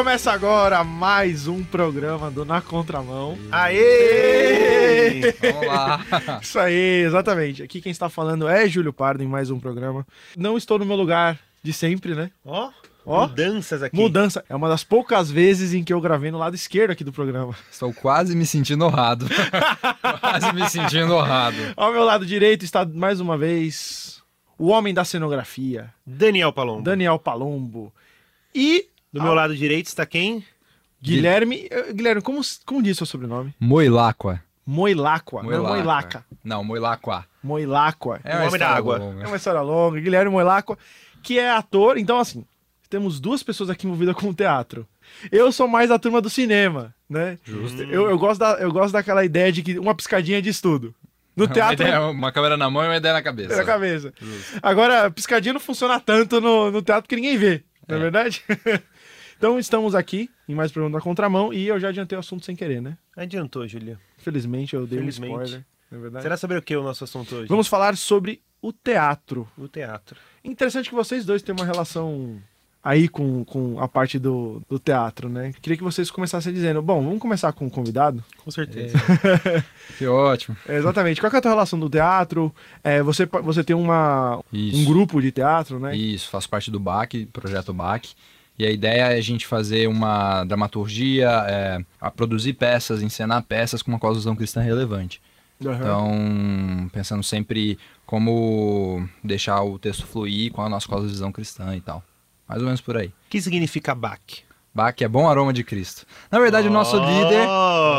Começa agora mais um programa do Na Contramão. Aê! Vamos lá. Isso aí, exatamente. Aqui quem está falando é Júlio Pardo em mais um programa. Não estou no meu lugar de sempre, né? Ó, Ó. mudanças aqui. Mudança. É uma das poucas vezes em que eu gravei no lado esquerdo aqui do programa. Estou quase me sentindo honrado. quase me sentindo honrado. Ao meu lado direito está mais uma vez o homem da cenografia, Daniel Palombo. Daniel Palombo. E Do meu lado direito está quem? Guilherme. eh, Guilherme, como, como diz seu sobrenome? Moilacqua. Moilacqua. Não, Moilaca. Não, Moilacqua. Moilacqua. É O uma homem da história água. longa. É uma história longa. Guilherme Moilacqua, que é ator. Então, assim, temos duas pessoas aqui envolvidas com o teatro. Eu sou mais da turma do cinema, né? Justo. Eu, eu, gosto da, eu gosto daquela ideia de que uma piscadinha de estudo. No Uma, teatro, ideia- uma câmera na mão e uma ideia na cabeça. é na cabeça. Agora, piscadinha não funciona tanto no, no teatro porque ninguém vê, não é É. verdade? então, estamos aqui em mais um programa da Contramão e eu já adiantei o assunto sem querer, né? Adiantou, Júlia. Felizmente, eu dei Felizmente. um spoiler, não é verdade? Será saber o que é o nosso assunto hoje? Vamos falar sobre o teatro. O teatro. Interessante que vocês dois têm uma relação aí com, com a parte do, do teatro, né? Queria que vocês começassem dizendo, bom, vamos começar com o convidado. Com certeza. Que ótimo. É, exatamente. Qual que é a tua relação do teatro? É, você, você tem uma, Isso. um grupo de teatro, né? Isso, faço parte do BAC, projeto BAC. E a ideia é a gente fazer uma dramaturgia, é, a produzir peças, encenar peças com uma causão cristã relevante. Aham. Então, pensando sempre como deixar o texto fluir com a nossa cosmovisão cristã e tal. Mais ou menos por aí. O que significa BAC? Bach é bom aroma de Cristo. Na verdade, o nosso Oh! líder,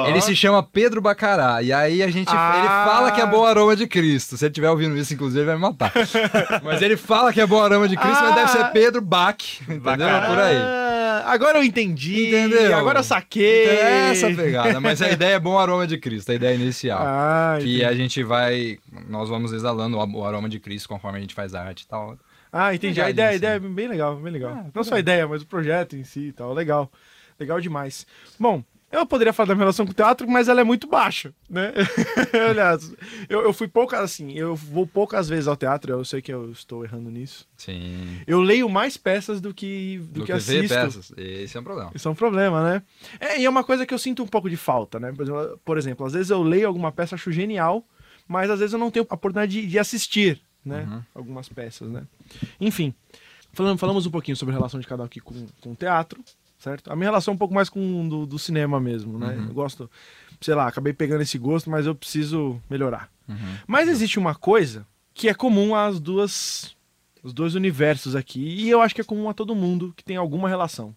ele se chama Pedro Bacará. E aí a gente, Ah. ele fala que é bom aroma de Cristo. Se ele estiver ouvindo isso, inclusive, ele vai me matar. mas ele fala que é bom aroma de Cristo, mas Ah. deve ser Pedro Bach. Entendeu? Bacará. Por aí. Ah, agora eu entendi. Entendeu? Agora eu saquei. Então é essa pegada. Mas a ideia é bom aroma de Cristo, a ideia inicial. Ah, que entendi. a gente vai. Nós vamos exalando o aroma de Cristo conforme a gente faz arte e tal. Ah, entendi. A Legal ideia, a ideia é bem legal, bem legal. Ah, Não só a ideia, mas o projeto em si e tal. Legal. Legal demais. Bom, eu poderia falar da minha relação com o teatro, mas ela é muito baixa, né? Aliás, eu, eu fui poucas, assim, eu vou poucas vezes ao teatro, eu sei que eu estou errando nisso. Sim. Eu leio mais peças do que, do, Do que, que assisto. peças. Esse é um problema. Isso é um problema, né? É, e é uma coisa que eu sinto um pouco de falta, né? Por exemplo, por exemplo, às vezes eu leio alguma peça, acho genial, mas às vezes eu não tenho a oportunidade de, de assistir, né? Uhum. Algumas peças, né? Enfim, falamos, falamos um pouquinho sobre a relação de cada um aqui com, com o teatro, certo? A minha relação é um pouco mais com o do, do cinema mesmo, né? Uhum. Eu gosto, sei lá, acabei pegando esse gosto, mas eu preciso melhorar. Uhum. Mas existe uma coisa que é comum às duas os dois universos aqui e eu acho que é comum a todo mundo que tem alguma relação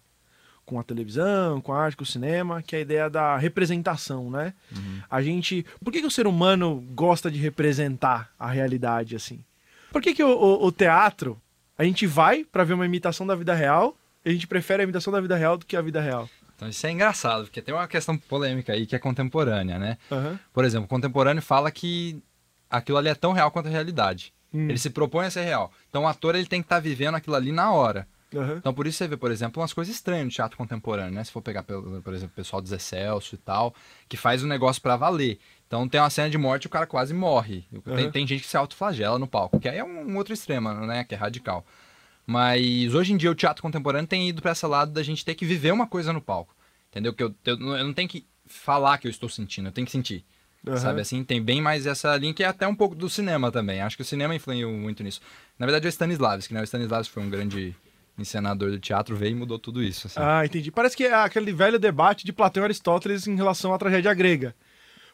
com a televisão, com a arte, com o cinema, que é a ideia da representação, né? Uhum. A gente, por que, que o ser humano gosta de representar a realidade assim? Por que, que o, o- o teatro a gente vai pra ver uma imitação da vida real e a gente prefere a imitação da vida real do que a vida real? Então isso é engraçado, porque tem uma questão polêmica aí que é contemporânea, né? Aham. Por exemplo, o contemporâneo fala que aquilo ali é tão real quanto a realidade. Hum. Ele se propõe a ser real. Então o ator ele tem que estar vivendo aquilo ali na hora. Aham. Então por isso você vê, por exemplo, umas coisas estranhas no teatro contemporâneo, né? Se for pegar, por exemplo, o pessoal do Zé Celso e tal, que faz o negócio pra valer. Então tem uma cena de morte e o cara quase morre. Tem, Uhum. tem gente que se autoflagela no palco, que aí é um, um outro extremo, né? Que é radical. Mas hoje em dia o teatro contemporâneo tem ido pra esse lado da gente ter que viver uma coisa no palco. Entendeu? Que eu, eu, eu não tenho que falar que eu estou sentindo, eu tenho que sentir. Aham. Sabe assim? Tem bem mais essa linha que é até um pouco do cinema também. Acho que o cinema influiu muito nisso. Na verdade, é o Stanislavski, né? O Stanislavski foi um grande encenador do teatro, veio e mudou tudo isso. Assim. Ah, entendi. Parece que é aquele velho debate de Platão e Aristóteles em relação à tragédia grega.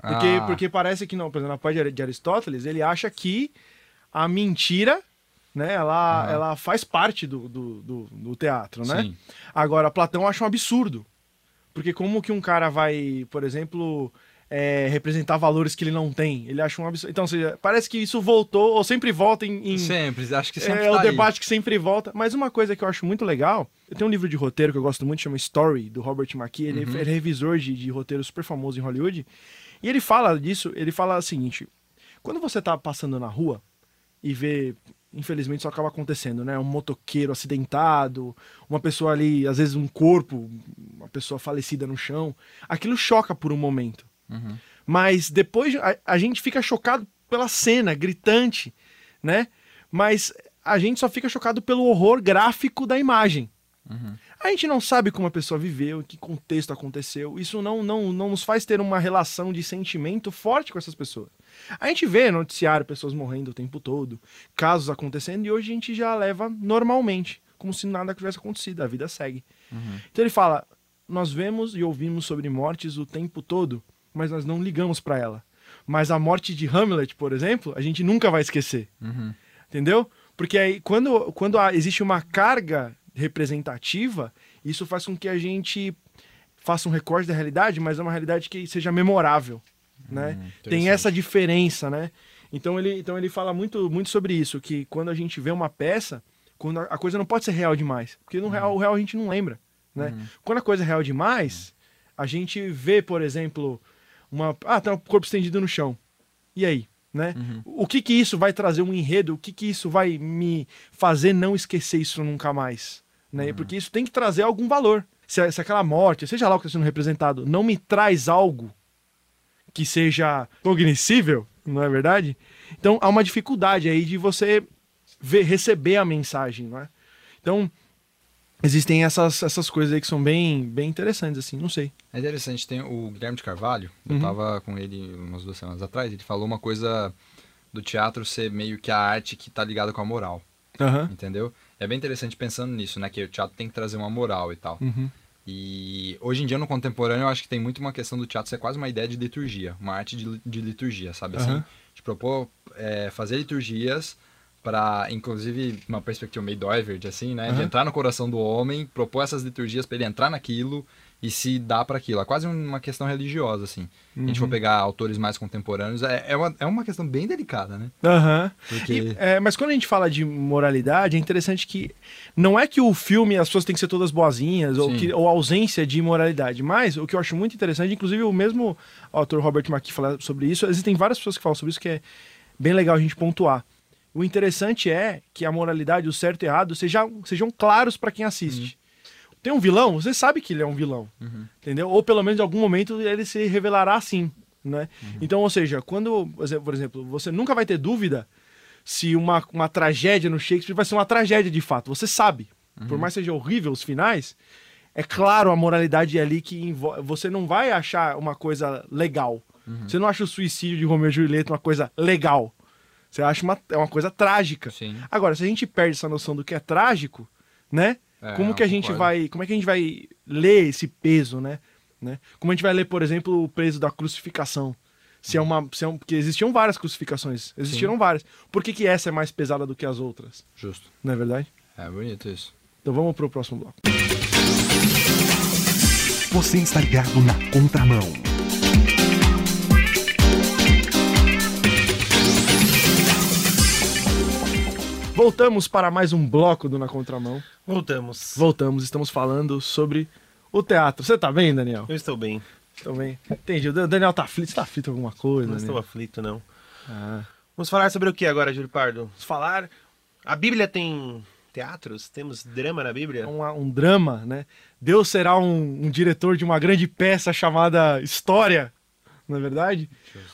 Porque, Ah. porque parece que, não, por exemplo, na parte de Aristóteles, ele acha que a mentira, né, ela, Aham. ela faz parte do, do, do, do teatro, né? Sim. Agora, Platão acha um absurdo. Porque como que um cara vai, por exemplo, é, representar valores que ele não tem? Ele acha um absurdo. Então, ou seja, parece que isso voltou, ou sempre volta em... em- Sempre, acho que sempre é o tá aí. debate que sempre volta. Mas uma coisa que eu acho muito legal, eu tenho um livro de roteiro que eu gosto muito, chama Story, do Robert McKee. Ele, Uhum. ele é revisor de, de roteiro super famoso em Hollywood. E ele fala disso, ele fala o seguinte: quando você tá passando na rua e vê, infelizmente isso acaba acontecendo, né? Um motoqueiro acidentado, uma pessoa ali, às vezes um corpo, uma pessoa falecida no chão, aquilo choca por um momento. Uhum. Mas depois a, a gente fica chocado pela cena gritante, né? Mas a gente só fica chocado pelo horror gráfico da imagem. A gente não sabe como a pessoa viveu, em que contexto aconteceu. Isso não, não, não nos faz ter uma relação de sentimento forte com essas pessoas. A gente vê no noticiário pessoas morrendo o tempo todo, casos acontecendo, e hoje a gente já leva normalmente, como se nada tivesse acontecido, a vida segue. Então ele fala: nós vemos e ouvimos sobre mortes o tempo todo, mas nós não ligamos para ela. Mas a morte de Hamlet, por exemplo, a gente nunca vai esquecer. Entendeu? Porque aí, quando, quando existe uma carga representativa, isso faz com que a gente faça um recorte da realidade, mas é uma realidade que seja memorável, né? Tem essa diferença, né? Então ele, então ele fala muito, muito sobre isso, que quando a gente vê uma peça, quando a a coisa não pode ser real demais, porque no real, o real a gente não lembra, né? Quando a coisa é real demais, a gente vê, por exemplo, uma, ah, tá um corpo estendido no chão. E aí, né? O que que isso vai trazer um enredo? O que que isso vai me fazer não esquecer isso nunca mais? Né? Porque isso tem que trazer algum valor. Se, se aquela morte, seja lá o que está sendo representado, não me traz algo que seja cognoscível, não é verdade? Então há uma dificuldade aí de você ver, receber a mensagem, não é? Então existem essas, essas coisas aí que são bem, bem interessantes, assim, não sei. É interessante, tem o Guilherme de Carvalho, eu Uhum. tava com ele umas duas semanas atrás, ele falou uma coisa do teatro ser meio que a arte que tá ligada com a moral, Aham. entendeu? É bem interessante pensando nisso, né? Que o teatro tem que trazer uma moral e tal. Uhum. E hoje em dia, no contemporâneo, eu acho que tem muito uma questão do teatro ser quase uma ideia de liturgia, uma arte de, de liturgia, sabe? Assim, de propor é, fazer liturgias para, inclusive, uma perspectiva meio Doivert, assim, né? De Aham. entrar no coração do homem, propor essas liturgias para ele entrar naquilo e se dar para aquilo. É quase uma questão religiosa, assim. Se a gente for pegar autores mais contemporâneos, é, é, uma, é uma questão bem delicada, né? Aham. Porque... E, é, mas quando a gente fala de moralidade, é interessante que não é que o filme as pessoas têm que ser todas boazinhas ou, Sim. que, ou ausência de moralidade, mas o que eu acho muito interessante, inclusive o mesmo autor Robert McKee fala sobre isso, existem várias pessoas que falam sobre isso que é bem legal a gente pontuar. O interessante é que a moralidade, o certo e o errado, sejam, sejam claros para quem assiste. Tem um vilão, você sabe que ele é um vilão, entendeu? Ou pelo menos em algum momento ele se revelará assim, né? Então, ou seja, quando, por exemplo, você nunca vai ter dúvida se uma, uma tragédia no Shakespeare vai ser uma tragédia de fato. Você sabe. Por mais que seja horrível os finais, é claro a moralidade ali que. Você não vai achar uma coisa legal. Você não acha o suicídio de Romeu e Julieta uma coisa legal. Você acha uma, é uma coisa trágica. Sim. Agora, se a gente perde essa noção do que é trágico, né? É, como que a gente concordo. vai, como é que a gente vai ler esse peso, né? né? Como a gente vai ler, por exemplo, o peso da crucificação? Se é uma, se é um, porque existiam várias crucificações, existiram várias. Por que, que essa é mais pesada do que as outras? Justo. Não é verdade? É bonito isso. Então vamos pro próximo bloco. Você está ligado na contramão. Voltamos para mais um bloco do Na Contramão. Voltamos. Voltamos, estamos falando sobre o teatro. Você tá bem, Daniel? Eu estou bem. Tô bem. Entendi. O Daniel tá aflito. Você tá aflito com alguma coisa, Não estou Daniel? aflito, não. Ah. Vamos falar sobre o que agora, Júlio Pardo? Vamos falar A Bíblia tem teatros? Temos drama na Bíblia? um, um drama, né? Deus será um, um diretor de uma grande peça chamada História, não é verdade?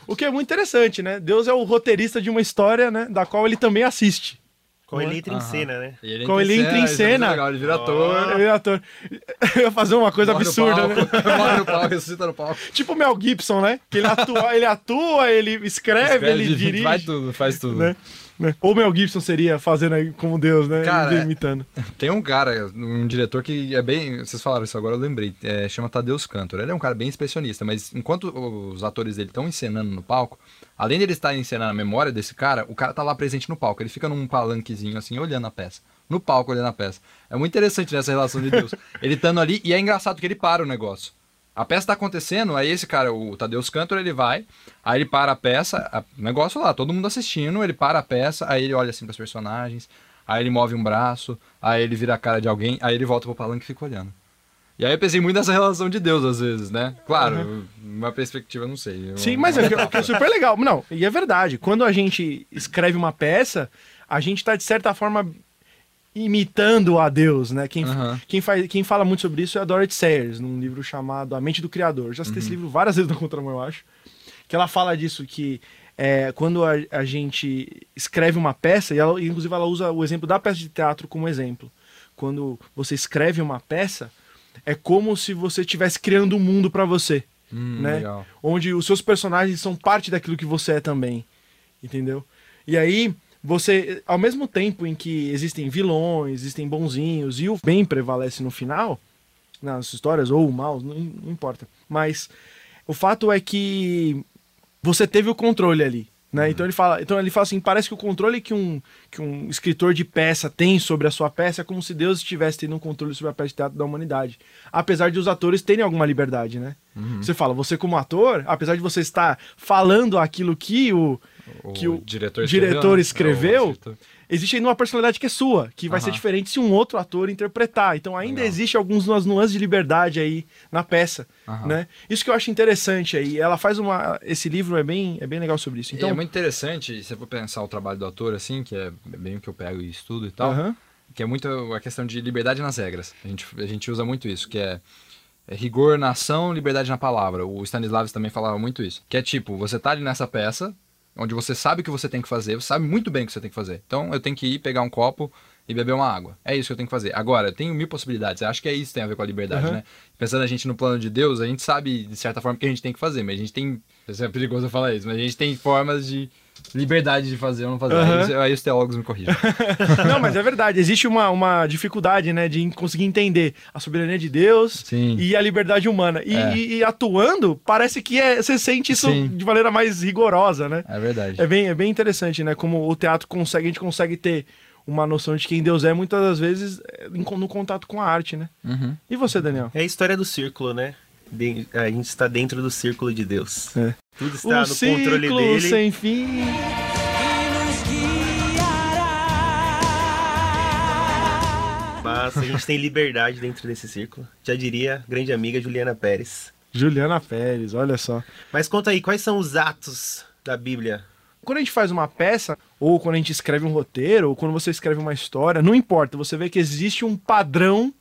O que é muito interessante, né? Deus é o roteirista de uma história, né? Da qual ele também assiste. Com ele entra em cena, né? E Como ele entra em é cena. legal, ele vira ator. Ele é ator. Eu ia fazer uma coisa morre no absurda, né? Morre no palco, ressuscita no palco. Tipo o Mel Gibson, né? Que ele atua, ele, atua, ele escreve, Escreve, ele dirige. Faz tudo, faz tudo. Né? Né? Ou Mel Gibson seria fazendo aí como Deus, né? Cara, Ele imitando. Tem um cara, um diretor que é bem. Vocês falaram isso agora, eu lembrei. É, chama Tadeus Cantor. Ele é um cara bem expressionista, mas enquanto os atores dele estão encenando no palco, além de ele estar encenando a memória desse cara, o cara tá lá presente no palco. Ele fica num palanquezinho assim, olhando a peça. No palco, olhando a peça. É muito interessante nessa relação de Deus. ele estando ali, e é engraçado que ele para o negócio. A peça tá acontecendo, aí esse cara, o Tadeus Cantor, ele vai, aí ele para a peça, a- o negócio lá, todo mundo assistindo, ele para a peça, aí ele olha assim pros personagens, aí ele move um braço, aí ele vira a cara de alguém, aí ele volta pro palanque e fica olhando. E aí eu pensei muito nessa relação de Deus, às vezes, né? Claro, uma perspectiva, não sei. Sim, mas é, que- é que é super legal. Não, e é verdade. Quando a gente escreve uma peça, a gente tá, de certa forma, imitando a Deus, né? Quem, Aham. quem, faz, quem fala muito sobre isso é a Dorothy Sayers, num livro chamado A Mente do Criador. Já citei esse Uhum. livro várias vezes na Contramão, eu acho. Que ela fala disso, que é, quando a, a gente escreve uma peça, e ela, inclusive ela usa o exemplo da peça de teatro como exemplo. quando você escreve uma peça, é como se você estivesse criando um mundo para você, Hum, né? legal. onde os seus personagens são parte daquilo que você é também, entendeu? E aí você, ao mesmo tempo em que existem vilões, existem bonzinhos e o bem prevalece no final nas histórias ou o mal, não, não importa. Mas o fato é que você teve o controle ali. Né? Então ele fala, então ele fala assim, parece que o controle que um, que um escritor de peça tem sobre a sua peça é como se Deus estivesse tendo um controle sobre a peça de teatro da humanidade. Apesar de os atores terem alguma liberdade, né? Você fala, você como ator, apesar de você estar falando aquilo que o, que o diretor diretor né? escreveu, É, o diretor. Existe ainda uma personalidade que é sua, que vai ser diferente se um outro ator interpretar. Então ainda Legal. existe algumas nuances de liberdade aí na peça, Aham. né? Isso que eu acho interessante aí. Ela faz uma esse livro é bem é bem legal sobre isso. Então, é muito interessante, se for pensar o trabalho do ator, assim, que é bem o que eu pego e estudo e tal, aham, que é muito a questão de liberdade nas regras. A gente, a gente usa muito isso, que é, é rigor na ação, liberdade na palavra. O Stanislavski também falava muito isso. Que é tipo, você tá ali nessa peça, onde você sabe o que você tem que fazer, você sabe muito bem o que você tem que fazer. Então, eu tenho que ir pegar um copo e beber uma água. É isso que eu tenho que fazer. Agora, eu tenho mil possibilidades. Eu acho que é isso que tem a ver com a liberdade, Aham. né? Pensando a gente no plano de Deus, a gente sabe, de certa forma, o que a gente tem que fazer, mas a gente tem... É perigoso eu falar isso, mas a gente tem formas de liberdade de fazer ou não fazer. Aham. Aí, aí os teólogos me corrigem. Não, mas é verdade. Existe uma, uma dificuldade, né, de conseguir entender a soberania de Deus Sim. e a liberdade humana. E, É. e- e atuando, parece que é, você sente isso Sim. de maneira mais rigorosa, né? É verdade. É bem, é bem interessante, né? Como o teatro consegue, a gente consegue ter uma noção de quem Deus é, muitas das vezes, em- no contato com a arte, né? Uhum. E você, Daniel? É a história do círculo, né? A gente está dentro do círculo de Deus. É. Tudo está no controle dele. sem fim. Mas a gente tem liberdade dentro desse círculo. Já diria grande amiga Juliana Pérez. Juliana Pérez, olha só. Mas conta aí, quais são os atos da Bíblia? Quando a gente faz uma peça, ou quando a gente escreve um roteiro, ou quando você escreve uma história, não importa, você vê que existe um padrão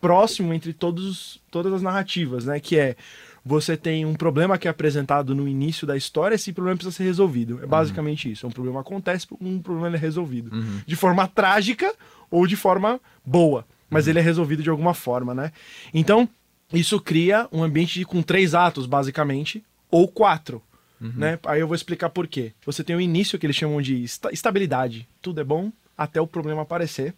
próximo entre todos, todas as narrativas, né? Que é você tem um problema que é apresentado no início da história, esse problema precisa ser resolvido. É basicamente isso. Um problema acontece, um problema é resolvido. De forma trágica ou de forma boa. Mas ele é resolvido de alguma forma, né? Então, isso cria um ambiente com três atos, basicamente, ou quatro. Né? Aí eu vou explicar por quê. Você tem o início que eles chamam de esta- estabilidade. Tudo é bom até o problema aparecer.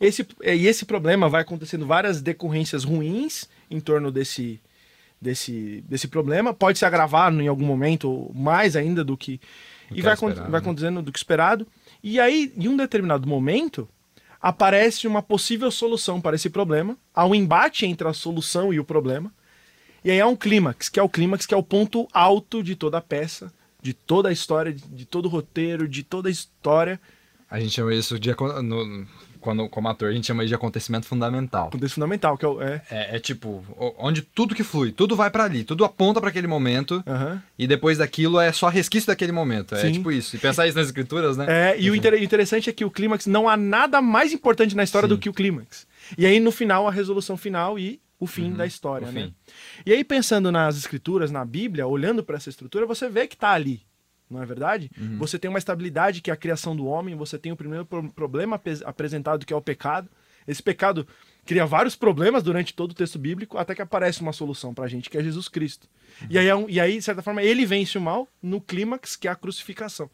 Esse, e esse problema vai acontecendo várias decorrências ruins em torno desse, desse, desse problema. Pode se agravar em algum momento, mais ainda do que. Do e que vai, esperado, vai né? acontecendo do que esperado. E aí, em um determinado momento, aparece uma possível solução para esse problema. Há um embate entre a solução e o problema. E aí há um clímax, que é o clímax, que é o ponto alto de toda a peça, de toda a história, de, todo o roteiro, de toda a história. A gente chama isso de. No, quando, como ator, a gente chama isso de acontecimento fundamental. Acontece fundamental, que é o. É, É, é tipo, onde tudo que flui, tudo vai pra ali, tudo aponta pra aquele momento, aham. e depois daquilo é só resquício daquele momento. É Sim. tipo isso. E pensar isso nas escrituras, né? É, e o inter- interessante é que o clímax não há nada mais importante na história Sim. do que o clímax. E aí no final a resolução final e o fim da história, né? fim. E aí pensando nas escrituras, na Bíblia, olhando para essa estrutura, você vê que tá ali. Não é verdade? Você tem uma estabilidade que é a criação do homem, você tem o primeiro pro- problema apresentado que é o pecado. Esse pecado cria vários problemas durante todo o texto bíblico, até que aparece uma solução pra gente, que é Jesus Cristo. E, aí, é e aí, de certa forma, ele vence o mal no clímax, que é a crucificação.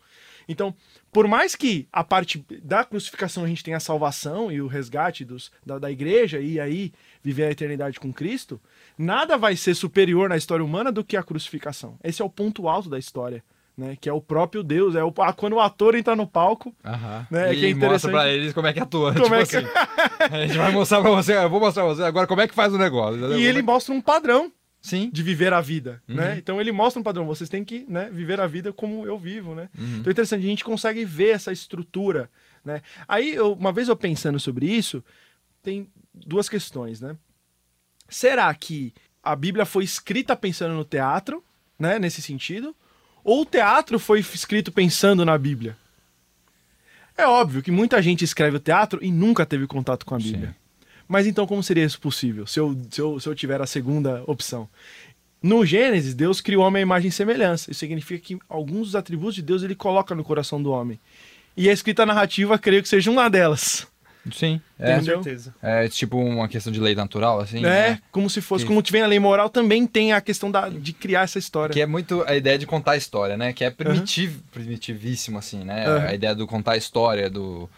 Então, por mais que a parte da crucificação a gente tenha a salvação e o resgate dos, da, da igreja e aí viver a eternidade com Cristo, nada vai ser superior na história humana do que a crucificação. Esse é o ponto alto da história, né? Que é o próprio Deus. É o, ah, quando o ator entra no palco, Aham. Né, E que é mostra pra eles como é que atua. Como tipo é que- assim. A gente vai mostrar pra você, eu vou mostrar pra você agora como é que faz o negócio. e ele é mostra um padrão Sim. de viver a vida, Uhum. né? Então ele mostra um padrão, vocês têm que né, viver a vida como eu vivo, né? Uhum. Então é interessante, a gente consegue ver essa estrutura, né? Aí, eu- uma vez eu pensando sobre isso, tem duas questões, né? Será que a Bíblia foi escrita pensando no teatro, né, nesse sentido? Ou o teatro foi escrito pensando na Bíblia? É óbvio que muita gente escreve o teatro e nunca teve contato com a Bíblia. Sim. Mas então como seria isso possível, se eu, se, eu, se eu tiver a segunda opção? No Gênesis, Deus criou o homem à imagem e semelhança. Isso significa que alguns dos atributos de Deus ele coloca no coração do homem. E a escrita narrativa, creio que seja uma delas. Sim. É, Com Entendeu? certeza. é tipo uma questão de lei natural, assim. É, né? como se fosse, Que- como tiver a lei moral, também tem a questão da, de criar essa história. Que é muito a ideia de contar a história, né? Que é primitivo, primitivíssimo, assim, né? Aham. A ideia do contar a história, do.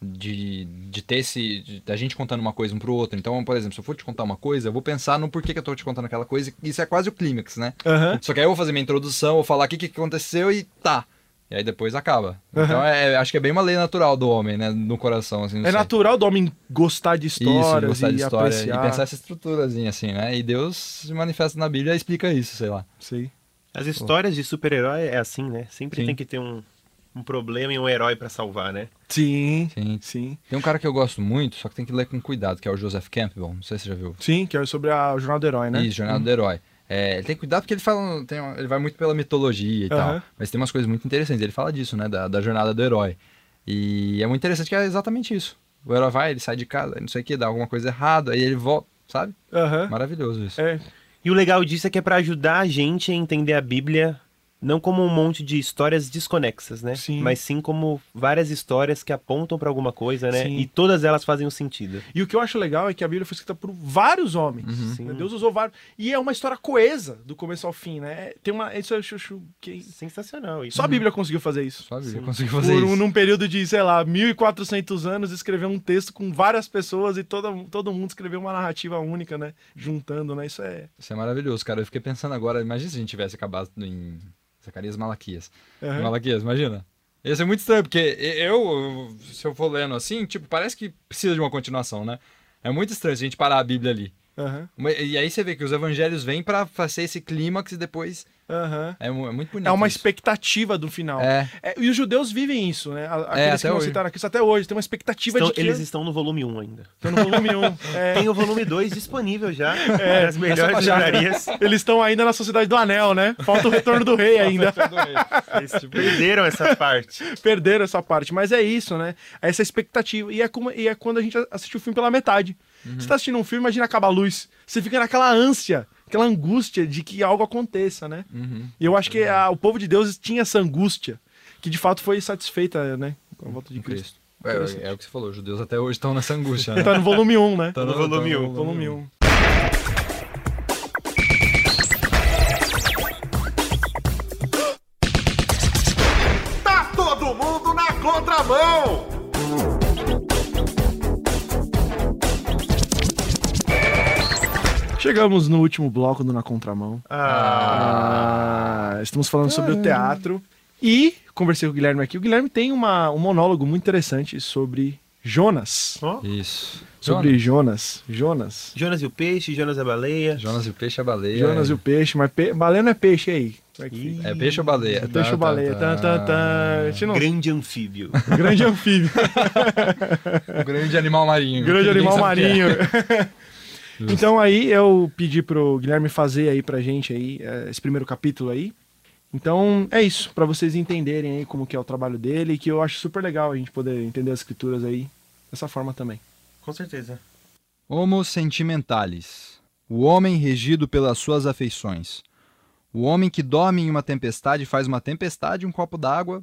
De, de ter esse. da gente contando uma coisa um pro outro. Então, por exemplo, se eu for te contar uma coisa, eu vou pensar no porquê que eu tô te contando aquela coisa. e Isso é quase o clímax, né? Aham. Só que aí eu vou fazer minha introdução, vou falar o que, que aconteceu e tá. E aí depois acaba. Então é, acho que é bem uma lei natural do homem, né? No coração, assim. É sei. natural do homem gostar de histórias Isso, gostar e de história apreciar. e pensar essa estruturazinha, assim, né? E Deus se manifesta na Bíblia e explica isso, sei lá. Sei. As histórias de super-herói é assim, né? Sempre Sim. tem que ter um, um problema e um herói pra salvar, né? Sim, Sim. sim. Tem um cara que eu gosto muito, só que tem que ler com cuidado, que é o Joseph Campbell. Não sei se você já viu. Sim, que é sobre a jornada do herói, né? Isso, Jornada do Herói. É, ele tem cuidado porque ele fala, tem ele vai muito pela mitologia e tal. Aham. Mas tem umas coisas muito interessantes. Ele fala disso, né? Da, da jornada do herói. E é muito interessante que é exatamente isso. O herói vai, ele sai de casa, não sei o que, dá alguma coisa errada, aí ele volta, sabe? Aham. Maravilhoso isso. É, E o legal disso é que é pra ajudar a gente a entender a Bíblia não como um monte de histórias desconexas, né? Sim. Mas sim como várias histórias que apontam pra alguma coisa, né? Sim. E todas elas fazem um sentido. E o que eu acho legal é que a Bíblia foi escrita por vários homens. Uhum. Sim. né? Deus usou vários. E é uma história coesa, do começo ao fim, né? Tem uma. Isso eu acho que. Sensacional. isso. Só a Bíblia conseguiu fazer isso. Só a Bíblia Sim. conseguiu fazer Por isso. um, num período de, sei lá, 1400 anos, escrever um texto com várias pessoas e todo, todo mundo escreveu uma narrativa única, né? Juntando, né? Isso é. Isso é maravilhoso, cara. Eu fiquei pensando agora, imagina se a gente tivesse acabado em Zacarias Malaquias. Aham. Malaquias, imagina. Ia ser muito estranho, porque eu, se eu for lendo assim, tipo, parece que precisa de uma continuação, né? É muito estranho se a gente parar a Bíblia ali. Uma- E aí você vê que os evangelhos vêm pra fazer esse clímax e depois Aham. é, mu- é muito bonito. É uma isso. expectativa do final. É, É, e os judeus vivem isso, né? A- Aqueles até que não hoje. citaram aqui, isso até hoje. Tem uma expectativa Estão- de que Eles estão no volume 1 ainda. estão no volume 1. É, Tem o volume 2 disponível já. É, nas melhores baixar. livrarias. eles estão ainda na Sociedade do Anel, né? Falta o retorno do rei ainda. Eles perderam essa parte. Perderam essa parte. Mas é isso, né? Essa expectativa. E é, como, e é quando a gente assiste o filme pela metade. Uhum. Você tá assistindo um filme, imagina acabar a luz. Você fica naquela ânsia, aquela angústia de que algo aconteça, né? Uhum. E eu acho que a- o povo de Deus tinha essa angústia, que de fato foi satisfeita, né? Com a volta de Cristo. Cristo. É, é o que você falou, os judeus até hoje estão nessa angústia, né? Tá no volume 1, né? Tá no volume um. Volume 1. Tá todo mundo na contramão! Chegamos no último bloco do Na Contramão. Ah, Ah, estamos falando sobre o teatro. E conversei com o Guilherme aqui. O Guilherme tem uma, um monólogo muito interessante sobre Jonas. ó. Isso. Sobre Jonas. Jonas. Jonas e o peixe, Jonas e a baleia. Jonas e o peixe e a baleia. Jonas e o peixe. Mas pe... baleia não é peixe aí. É? É peixe ou baleia? Peixe ou baleia. Tan, tan, tan. A gente não- Grande anfíbio. Grande anfíbio. O grande animal marinho. Grande animal sabe é. então aí eu pedi pro Guilherme fazer aí pra gente aí eh, esse primeiro capítulo aí. Então é isso, pra vocês entenderem aí como que é o trabalho dele e que eu acho super legal a gente poder entender as escrituras aí dessa forma também. Com certeza. Homo sentimentalis. O homem regido pelas suas afeições. O homem que dorme em uma tempestade faz uma tempestade em um copo d'água.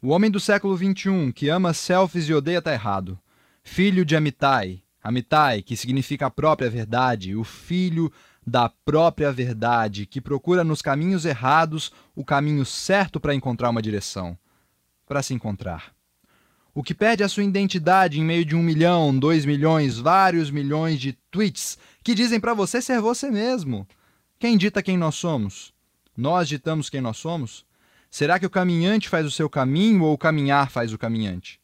O homem do século XXI que ama selfies e odeia tá errado. Filho de Amitai. Amitai, que significa a própria verdade. O filho da própria verdade, que procura nos caminhos errados o caminho certo para encontrar uma direção. Para se encontrar. O que perde a sua identidade em meio de um milhão, dois milhões, vários milhões de tweets que dizem pra você ser você mesmo. Quem dita quem nós somos? Nós ditamos quem nós somos? Será que o caminhante faz o seu caminho ou o caminhar faz o caminhante?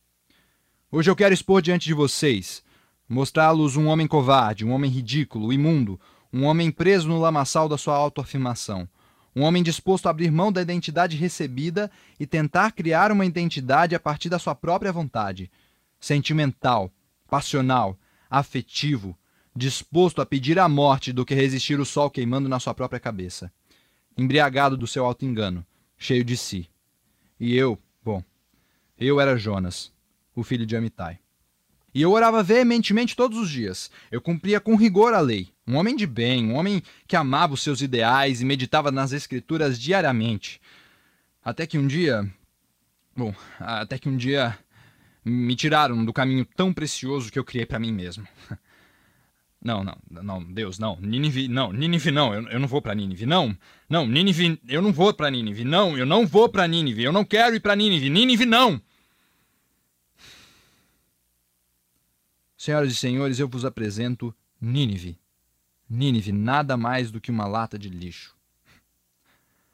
Hoje eu quero expor diante de vocês, mostrá-los um homem covarde, um homem ridículo, imundo, um homem preso no lamaçal da sua autoafirmação. Um homem disposto a abrir mão da identidade recebida e tentar criar uma identidade a partir da sua própria vontade. Sentimental, passional, afetivo, disposto a pedir a morte do que resistir o sol queimando na sua própria cabeça. Embriagado do seu auto-engano, cheio de si. E eu, bom, eu era Jonas, o filho de Amitai. E eu orava veementemente todos os dias. Eu cumpria com rigor a lei. Um homem de bem, um homem que amava os seus ideais e meditava nas escrituras diariamente. Até que um dia. Bom, até que um dia Me tiraram do caminho tão precioso que eu criei pra mim mesmo. Não, não, não, Deus, não. Nínive, não, Nínive não, eu, eu não vou pra Nínive, não. Não, Nínive, eu não vou pra Nínive, não, eu não vou pra Nínive, eu não quero ir pra Nínive, Nínive não! Senhoras e senhores, eu vos apresento Nínive. Nínive, nada mais do que uma lata de lixo.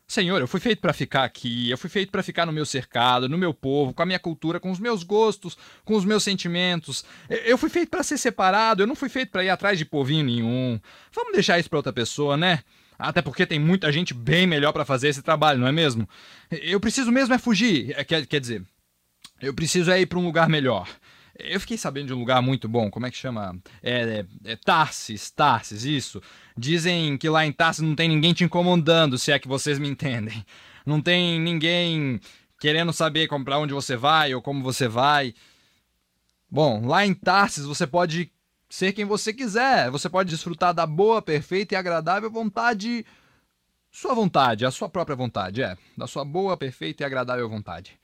Senhor, eu fui feito para ficar aqui, eu fui feito para ficar no meu cercado, no meu povo, com a minha cultura, com os meus gostos, com os meus sentimentos. Eu fui feito para ser separado, eu não fui feito para ir atrás de povinho nenhum. Vamos deixar isso para outra pessoa, né? Até porque tem muita gente bem melhor para fazer esse trabalho, não é mesmo? Eu preciso mesmo é fugir, é, quer, quer dizer, eu preciso é ir para um lugar melhor. Eu fiquei sabendo de um lugar muito bom, como é que chama? É, é, é Tarsis, Tarsis, isso. Dizem que lá em Tarsis não tem ninguém te incomodando, se é que vocês me entendem. Não tem ninguém querendo saber para onde você vai ou como você vai. Bom, lá em Tarsis você pode ser quem você quiser. Você pode desfrutar da boa, perfeita e agradável vontade. Sua vontade, a sua própria vontade, é. Da sua boa, perfeita e agradável vontade.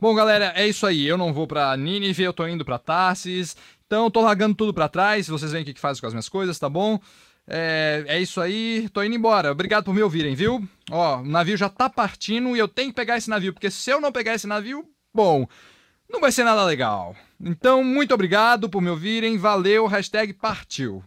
Bom, galera, é isso aí. Eu não vou pra Nínive, eu tô indo pra Tarsis. Então, tô largando tudo pra trás. Vocês veem o que que faz com as minhas coisas, tá bom? É, é isso aí, tô indo embora. Obrigado por me ouvirem, viu? Ó, o navio já tá partindo e eu tenho que pegar esse navio, porque se eu não pegar esse navio, bom, não vai ser nada legal. Então, muito obrigado por me ouvirem. Valeu, hashtag partiu.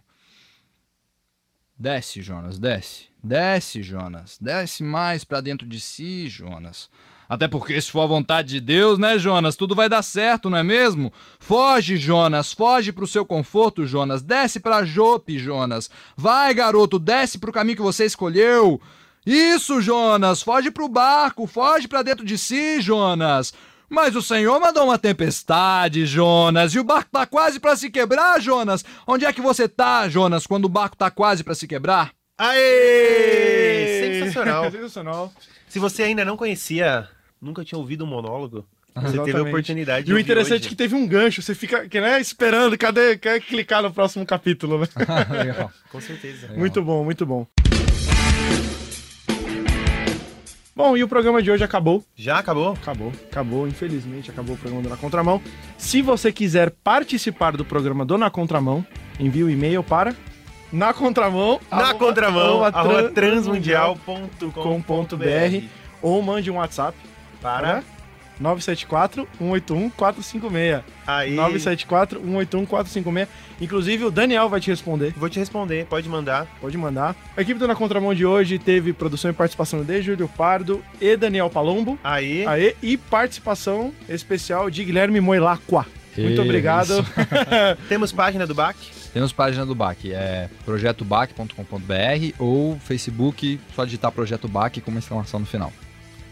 Desce, Jonas, desce. Desce, Jonas. Desce mais pra dentro de si, Jonas. Até porque, se for a vontade de Deus, né, Jonas? Tudo vai dar certo, não é mesmo? Foge, Jonas. Foge pro seu conforto, Jonas. Desce pra Jope, Jonas. Vai, garoto, desce pro caminho que você escolheu. Isso, Jonas. Foge pro barco. Foge pra dentro de si, Jonas. Mas o Senhor mandou uma tempestade, Jonas, e o barco tá quase para se quebrar, Jonas. Onde é que você tá, Jonas, quando o barco tá quase para se quebrar? Aê! Sensacional. Sensacional. Se você ainda não conhecia, nunca tinha ouvido um monólogo, você teve a Exatamente. oportunidade de E o interessante é que teve um gancho, você fica que, né, esperando, cadê? Quer clicar no próximo capítulo, né? Legal. Com certeza. Muito bom, muito bom. Bom, e o programa de hoje acabou. Já acabou? Acabou, acabou, infelizmente acabou o programa do Na Contramão. Se você quiser participar do programa do Na Contramão, envie o e-mail para na contramão Na arroba- contramão, arroba transmundial.com.br ou mande um WhatsApp para... para 974 181 456. Aí, 974 181 456. Inclusive o Daniel vai te responder. vou te responder, pode mandar. Pode mandar. A equipe do Na Contramão de hoje teve produção e participação de Júlio Pardo e Daniel Palombo. Aí, Aê, e participação especial de Guilherme Moilacqua. Muito Isso. obrigado. temos página do BAC. Temos página do BAC, é projetobac.com.br ou Facebook, só digitar Projeto BAC com uma exclamação no final.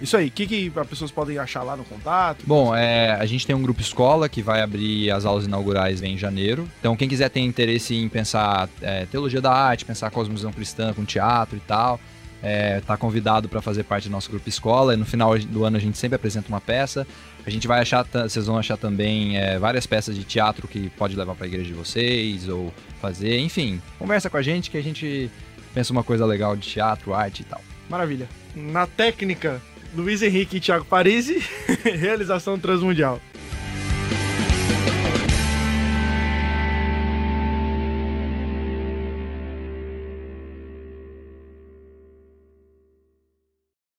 Isso aí, o que, que as pessoas podem achar lá no contato? Bom, é, a gente tem um grupo escola que vai abrir as aulas inaugurais em janeiro. Então, quem quiser ter interesse em pensar é, teologia da arte, pensar cosmovisão cristã com teatro e tal, é, tá convidado para fazer parte do nosso grupo escola. E no final do ano a gente sempre apresenta uma peça. A gente vai achar, vocês vão achar também é, várias peças de teatro que pode levar para a igreja de vocês ou fazer. Enfim, conversa com a gente que a gente pensa uma coisa legal de teatro, arte e tal. Maravilha. Na técnica, Luiz Henrique e Thiago Parisi, realização transmundial.